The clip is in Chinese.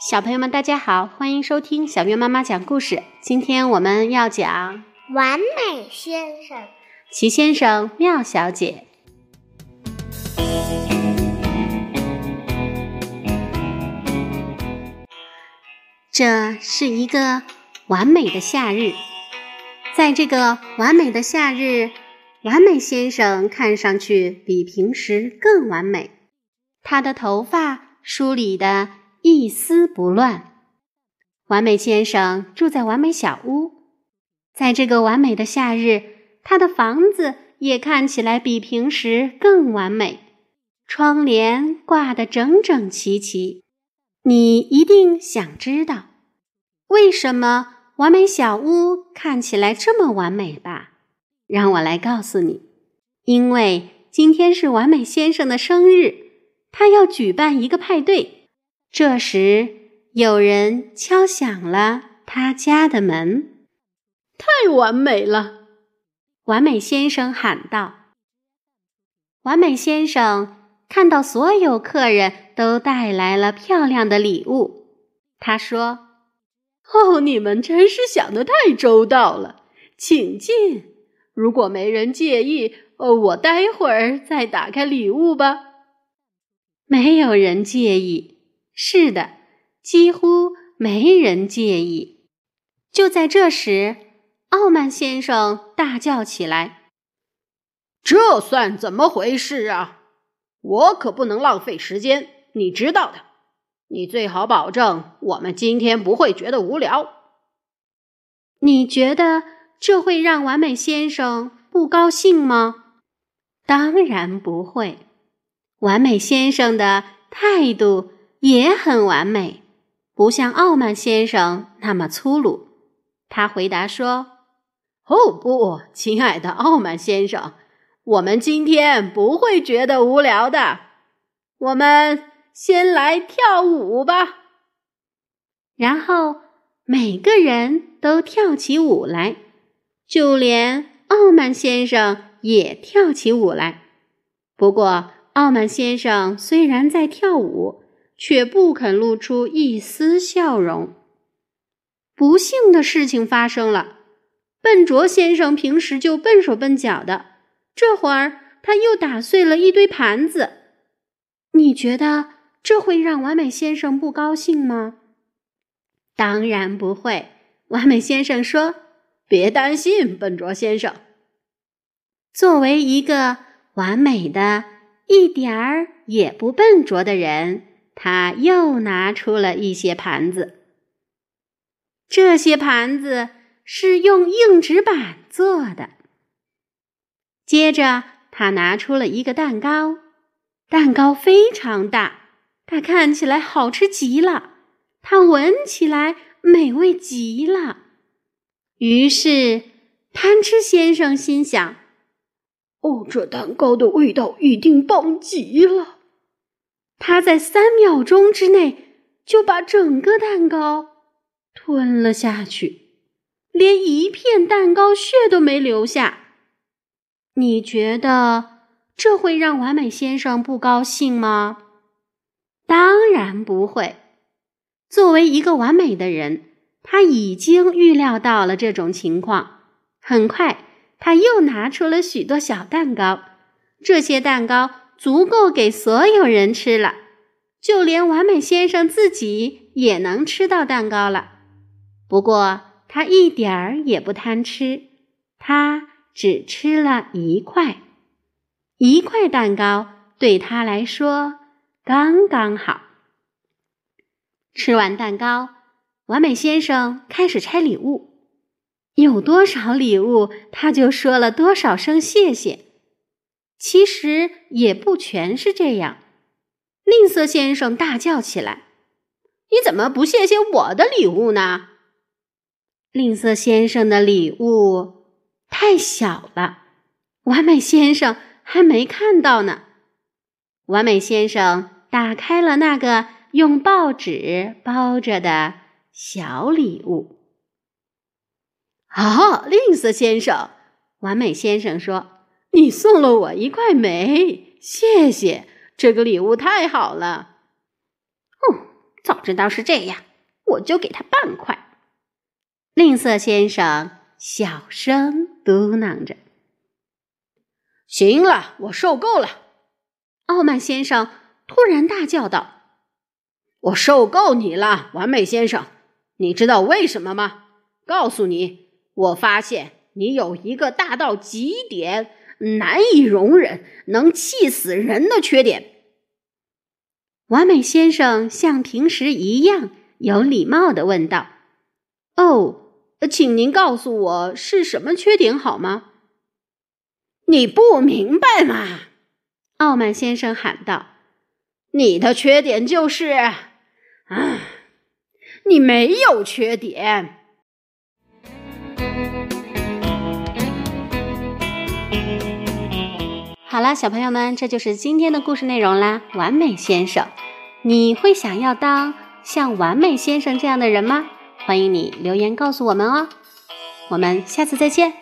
小朋友们，大家好，欢迎收听小月妈妈讲故事。今天我们要讲《完美先生》齐先生、妙小姐。这是一个完美的夏日，在这个完美的夏日，完美先生看上去比平时更完美。他的头发梳理的一丝不乱。完美先生住在完美小屋，在这个完美的夏日，他的房子也看起来比平时更完美，窗帘挂得整整齐齐。你一定想知道，为什么完美小屋看起来这么完美吧？让我来告诉你，因为今天是完美先生的生日，他要举办一个派对。这时，有人敲响了他家的门。太完美了！完美先生喊道。完美先生看到所有客人都带来了漂亮的礼物，他说：“哦，你们真是想的太周到了，请进。如果没人介意，呃，我待会儿再打开礼物吧。”没有人介意。是的，几乎没人介意。就在这时，傲慢先生大叫起来：“这算怎么回事啊？我可不能浪费时间，你知道的。你最好保证我们今天不会觉得无聊。你觉得这会让完美先生不高兴吗？当然不会。完美先生的态度也很完美，不像傲慢先生那么粗鲁。他回答说：“哦，不，亲爱的傲慢先生，我们今天不会觉得无聊的。我们先来跳舞吧。”然后每个人都跳起舞来，就连傲慢先生也跳起舞来。不过，傲慢先生虽然在跳舞，却不肯露出一丝笑容。不幸的事情发生了，笨拙先生平时就笨手笨脚的，这会儿他又打碎了一堆盘子。你觉得这会让完美先生不高兴吗？当然不会。完美先生说：“别担心，笨拙先生。作为一个完美的、一点儿也不笨拙的人，他又拿出了一些盘子。”这些盘子是用硬纸板做的。接着，他拿出了一个蛋糕，蛋糕非常大，它看起来好吃极了，它闻起来美味极了。于是，贪吃先生心想：“哦，这蛋糕的味道一定棒极了。”他在三秒钟之内就把整个蛋糕。吞了下去，连一片蛋糕屑都没留下。你觉得这会让完美先生不高兴吗？当然不会。作为一个完美的人，他已经预料到了这种情况。很快，他又拿出了许多小蛋糕。这些蛋糕足够给所有人吃了，就连完美先生自己也能吃到蛋糕了。不过他一点儿也不贪吃，他只吃了一块，一块蛋糕对他来说刚刚好。吃完蛋糕，完美先生开始拆礼物，有多少礼物他就说了多少声谢谢。其实也不全是这样，吝啬先生大叫起来：“你怎么不谢谢我的礼物呢？”吝啬先生的礼物太小了，完美先生还没看到呢。完美先生打开了那个用报纸包着的小礼物。啊，吝啬先生，完美先生说：“你送了我一块煤，谢谢，这个礼物太好了。哦，早知道是这样，我就给他半块。吝啬先生小声嘟囔着：“行了，我受够了。”傲慢先生突然大叫道：“我受够你了，完美先生！你知道为什么吗？告诉你，我发现你有一个大到极点。”难以容忍、能气死人的缺点。完美先生像平时一样有礼貌的问道：“哦，请您告诉我是什么缺点好吗？”你不明白吗？傲慢先生喊道：“你的缺点就是……啊，你没有缺点。”好啦，小朋友们，这就是今天的故事内容啦。完美先生，你会想要当像完美先生这样的人吗？欢迎你留言告诉我们哦。我们下次再见。